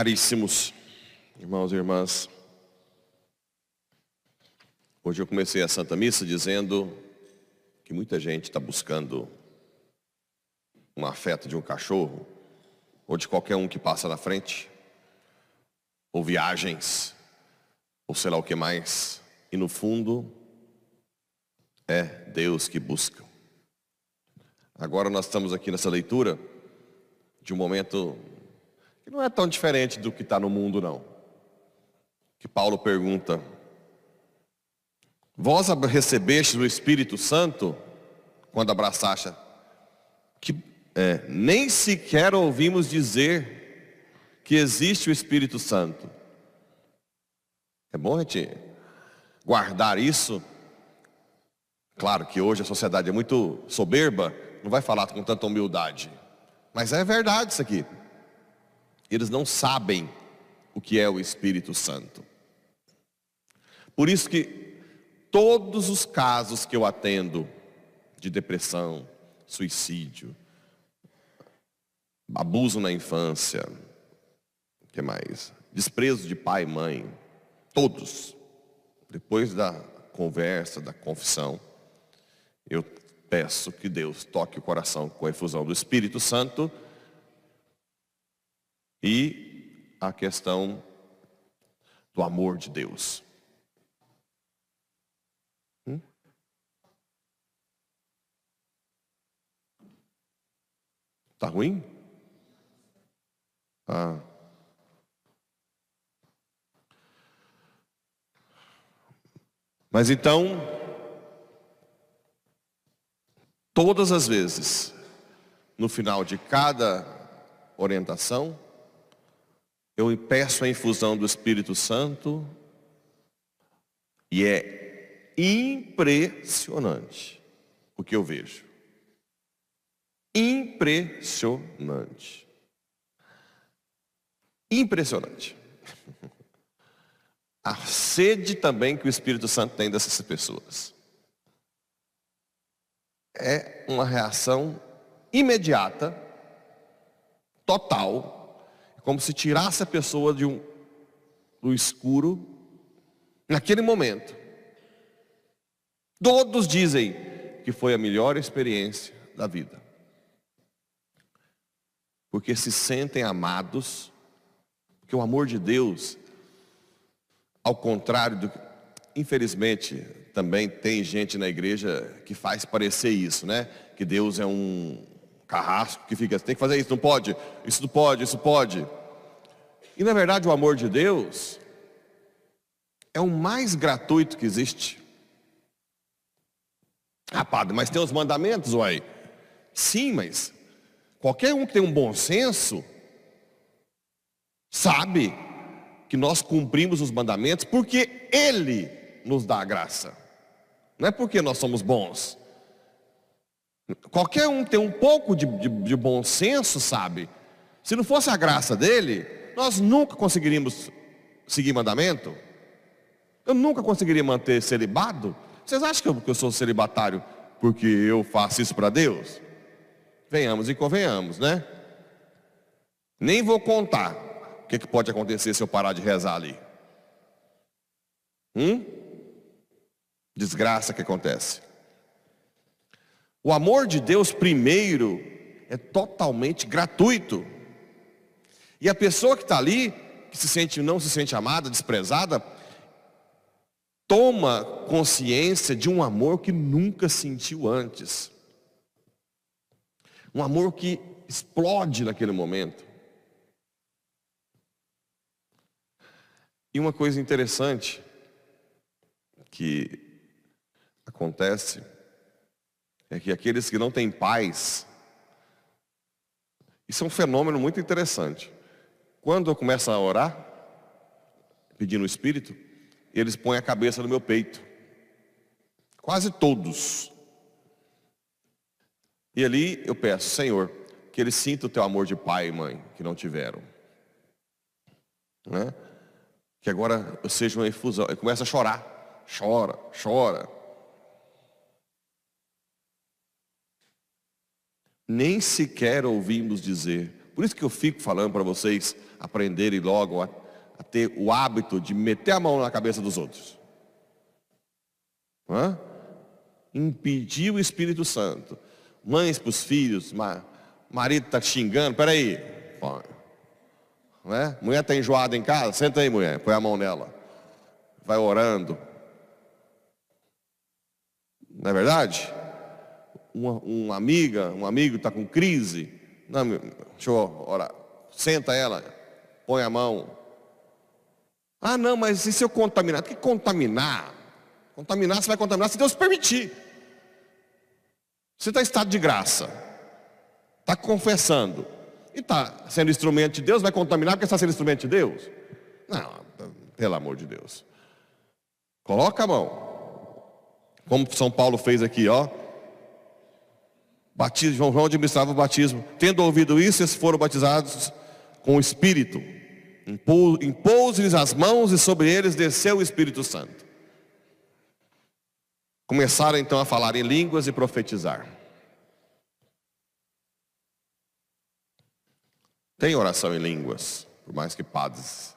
Caríssimos irmãos e irmãs, hoje eu comecei a Santa Missa dizendo que muita gente está buscando um afeto de um cachorro, ou de qualquer um que passa na frente, ou viagens, ou sei lá o que mais, e no fundo é Deus que busca. Agora nós estamos aqui nessa leitura de um momento que não é tão diferente do que está no mundo, não. Que Paulo pergunta: Vós recebestes o Espírito Santo quando abraçaste, que é, nem sequer ouvimos dizer que existe o Espírito Santo. É bom a gente guardar isso. Claro que hoje a sociedade é muito soberba, não vai falar com tanta humildade. Mas é verdade isso aqui. Eles não sabem o que é o Espírito Santo. Por isso que todos os casos que eu atendo de depressão, suicídio, abuso na infância, que mais? Desprezo de pai e mãe, todos. Depois da conversa, da confissão, eu peço que Deus toque o coração com a efusão do Espírito Santo e a questão do amor de Deus. Hum? Tá ruim? Ah. Mas então, todas as vezes, no final de cada orientação, eu peço a infusão do Espírito Santo e é impressionante o que eu vejo. Impressionante. Impressionante. A sede também que o Espírito Santo tem dessas pessoas. É uma reação imediata, total, como se tirasse a pessoa de um, do escuro naquele momento. Todos dizem que foi a melhor experiência da vida. Porque se sentem amados, porque o amor de Deus, ao contrário do infelizmente também tem gente na igreja que faz parecer isso, né? Que Deus é um carrasco que fica, tem que fazer isso, não pode, isso não pode, isso pode. E na verdade o amor de Deus é o mais gratuito que existe. Ah, padre, mas tem os mandamentos, uai. Sim, mas qualquer um que tem um bom senso sabe que nós cumprimos os mandamentos porque Ele nos dá a graça. Não é porque nós somos bons. Qualquer um tem um pouco de, de, de bom senso sabe. Se não fosse a graça dele, nós nunca conseguiríamos seguir mandamento. Eu nunca conseguiria manter celibado. Vocês acham que eu, que eu sou celibatário porque eu faço isso para Deus? Venhamos e convenhamos, né? Nem vou contar o que, que pode acontecer se eu parar de rezar ali. Hum? Desgraça que acontece. O amor de Deus, primeiro, é totalmente gratuito. E a pessoa que está ali, que se sente, não se sente amada, desprezada, toma consciência de um amor que nunca sentiu antes. Um amor que explode naquele momento. E uma coisa interessante que acontece é que aqueles que não têm paz, isso é um fenômeno muito interessante. Quando eu começo a orar, pedindo o Espírito, eles põem a cabeça no meu peito. Quase todos. E ali eu peço, Senhor, que eles sintam o teu amor de pai e mãe, que não tiveram. Né? Que agora eu seja uma efusão. Ele começa a chorar. Chora, chora. Nem sequer ouvimos dizer. Por isso que eu fico falando para vocês aprenderem logo a, a, ter o hábito de meter a mão na cabeça dos outros. Hã? Impedir o Espírito Santo. Mães para os filhos, ma, marido está xingando, peraí. Né? Mulher está enjoada em casa, senta aí mulher, põe a mão nela. Vai orando. Não é verdade? Uma, uma amiga, um amigo está com crise. Não, deixa eu orar. Senta ela, põe a mão. Ah, não, mas e se eu contaminar? O que contaminar? Contaminar, você vai contaminar se Deus permitir. Você está em estado de graça. Está confessando. E está sendo instrumento de Deus, vai contaminar porque está sendo instrumento de Deus? Não, pelo amor de Deus. Coloca a mão. Como São Paulo fez aqui, ó. Batismo, João, João administrava o batismo. Tendo ouvido isso, eles foram batizados com o Espírito. Impôs-lhes as mãos e sobre eles desceu o Espírito Santo. Começaram então a falar em línguas e profetizar. Tem oração em línguas, por mais que padres,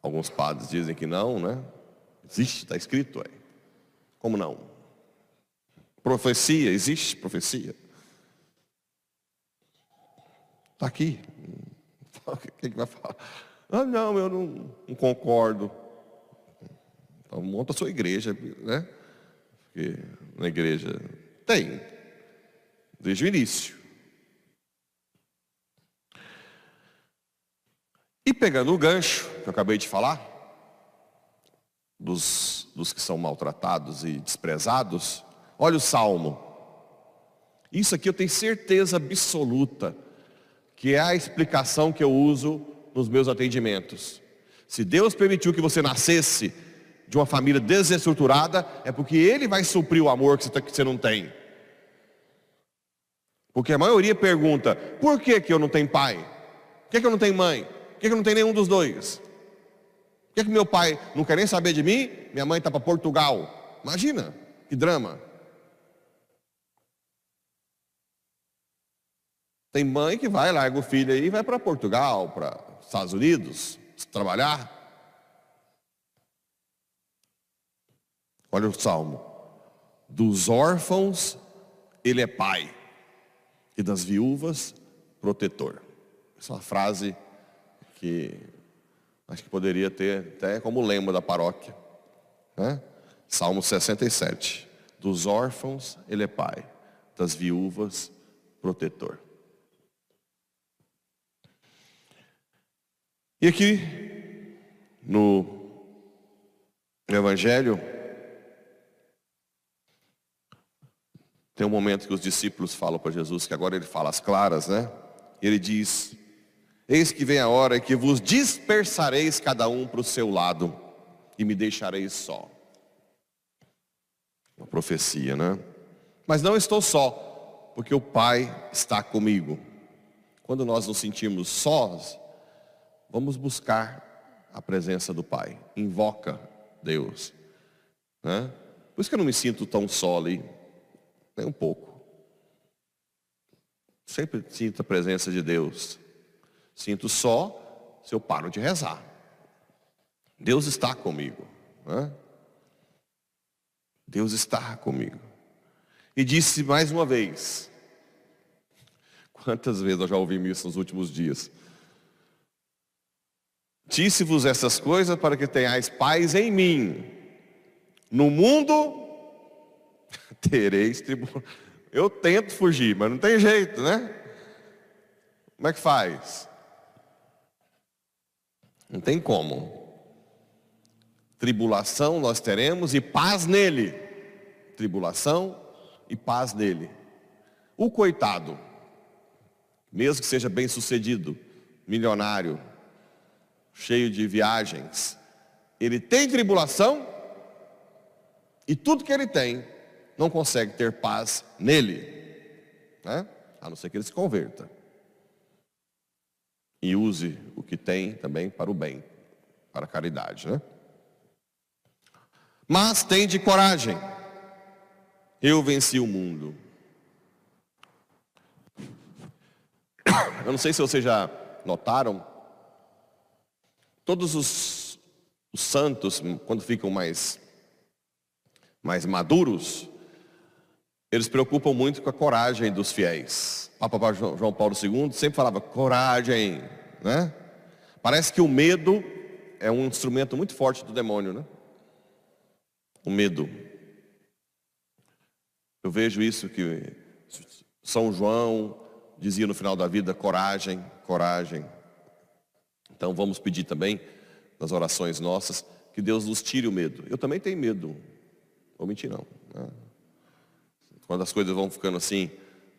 alguns padres dizem que não, né? Existe, está escrito aí. Como não? Profecia, existe profecia. Está aqui. O que, vai falar? Ah, não, eu não, não concordo. Então monta a sua igreja, né? Porque na igreja tem, desde o início. E pegando o gancho que eu acabei de falar, dos, dos que são maltratados e desprezados, olha o salmo. Isso aqui eu tenho certeza absoluta que é a explicação que eu uso nos meus atendimentos. Se Deus permitiu que você nascesse de uma família desestruturada, é porque Ele vai suprir o amor que você, tá, que você não tem. Porque a maioria pergunta, por que, que eu não tenho pai? Por que, que eu não tenho mãe? Por que, que eu não tenho nenhum dos dois? Por que, que meu pai não quer nem saber de mim? Minha mãe está para Portugal. Imagina, que drama. Tem mãe que vai, larga o filho aí e vai para Portugal, para Estados Unidos, trabalhar. Olha o salmo. Dos órfãos, ele é pai, e das viúvas, protetor. Essa é uma frase que acho que poderia ter até como lema da paróquia. Né? Salmo 67. Dos órfãos, ele é pai, das viúvas, protetor. E aqui, no Evangelho, Tem um momento que os discípulos falam para Jesus, que agora ele fala as claras, né? Ele diz: Eis que vem a hora que vos dispersareis cada um para o seu lado e me deixareis só. Uma profecia, né? Mas não estou só, porque o Pai está comigo. Quando nós nos sentimos sós, vamos buscar a presença do Pai. Invoca Deus. Né? Por isso que eu não me sinto tão só ali. Nem um pouco. Sempre sinto a presença de Deus. Sinto só se eu paro de rezar. Deus está comigo. Né? Deus está comigo. E disse mais uma vez. Quantas vezes eu já ouvi isso nos últimos dias? Disse-vos essas coisas para que tenhais paz em mim. No mundo tereis tribulação. Eu tento fugir, mas não tem jeito, né? Como é que faz? Não tem como. Tribulação nós teremos e paz nele. Tribulação e paz nele. O coitado, mesmo que seja bem sucedido, milionário, cheio de viagens, ele tem tribulação e tudo que ele tem não consegue ter paz nele, né? a não ser que ele se converta. E use o que tem também para o bem, para a caridade. Né? Mas tem de coragem. Eu venci o mundo. Eu não sei se vocês já notaram, todos os, os santos, quando ficam mais, mais maduros, eles preocupam muito com a coragem dos fiéis. Papa João Paulo II sempre falava coragem, né? Parece que o medo é um instrumento muito forte do demônio, né? O medo. Eu vejo isso que São João dizia no final da vida, coragem, coragem. Então vamos pedir também, nas orações nossas, que Deus nos tire o medo. Eu também tenho medo. Vou mentir não. Né? Quando as coisas vão ficando assim,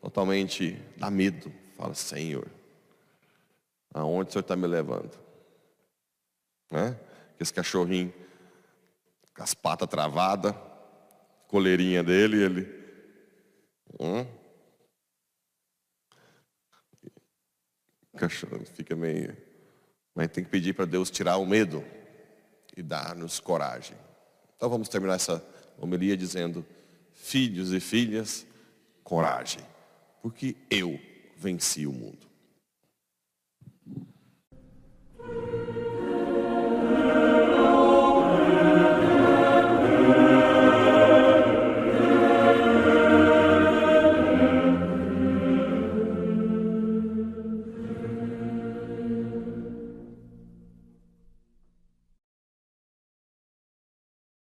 totalmente, dá medo. Fala, Senhor, aonde o Senhor está me levando? Né? Esse cachorrinho com as patas travadas, coleirinha dele, ele. Hum? O cachorro fica meio. Mas tem que pedir para Deus tirar o medo e dar-nos coragem. Então vamos terminar essa homilia dizendo: Filhos e filhas, coragem, porque eu venci o mundo.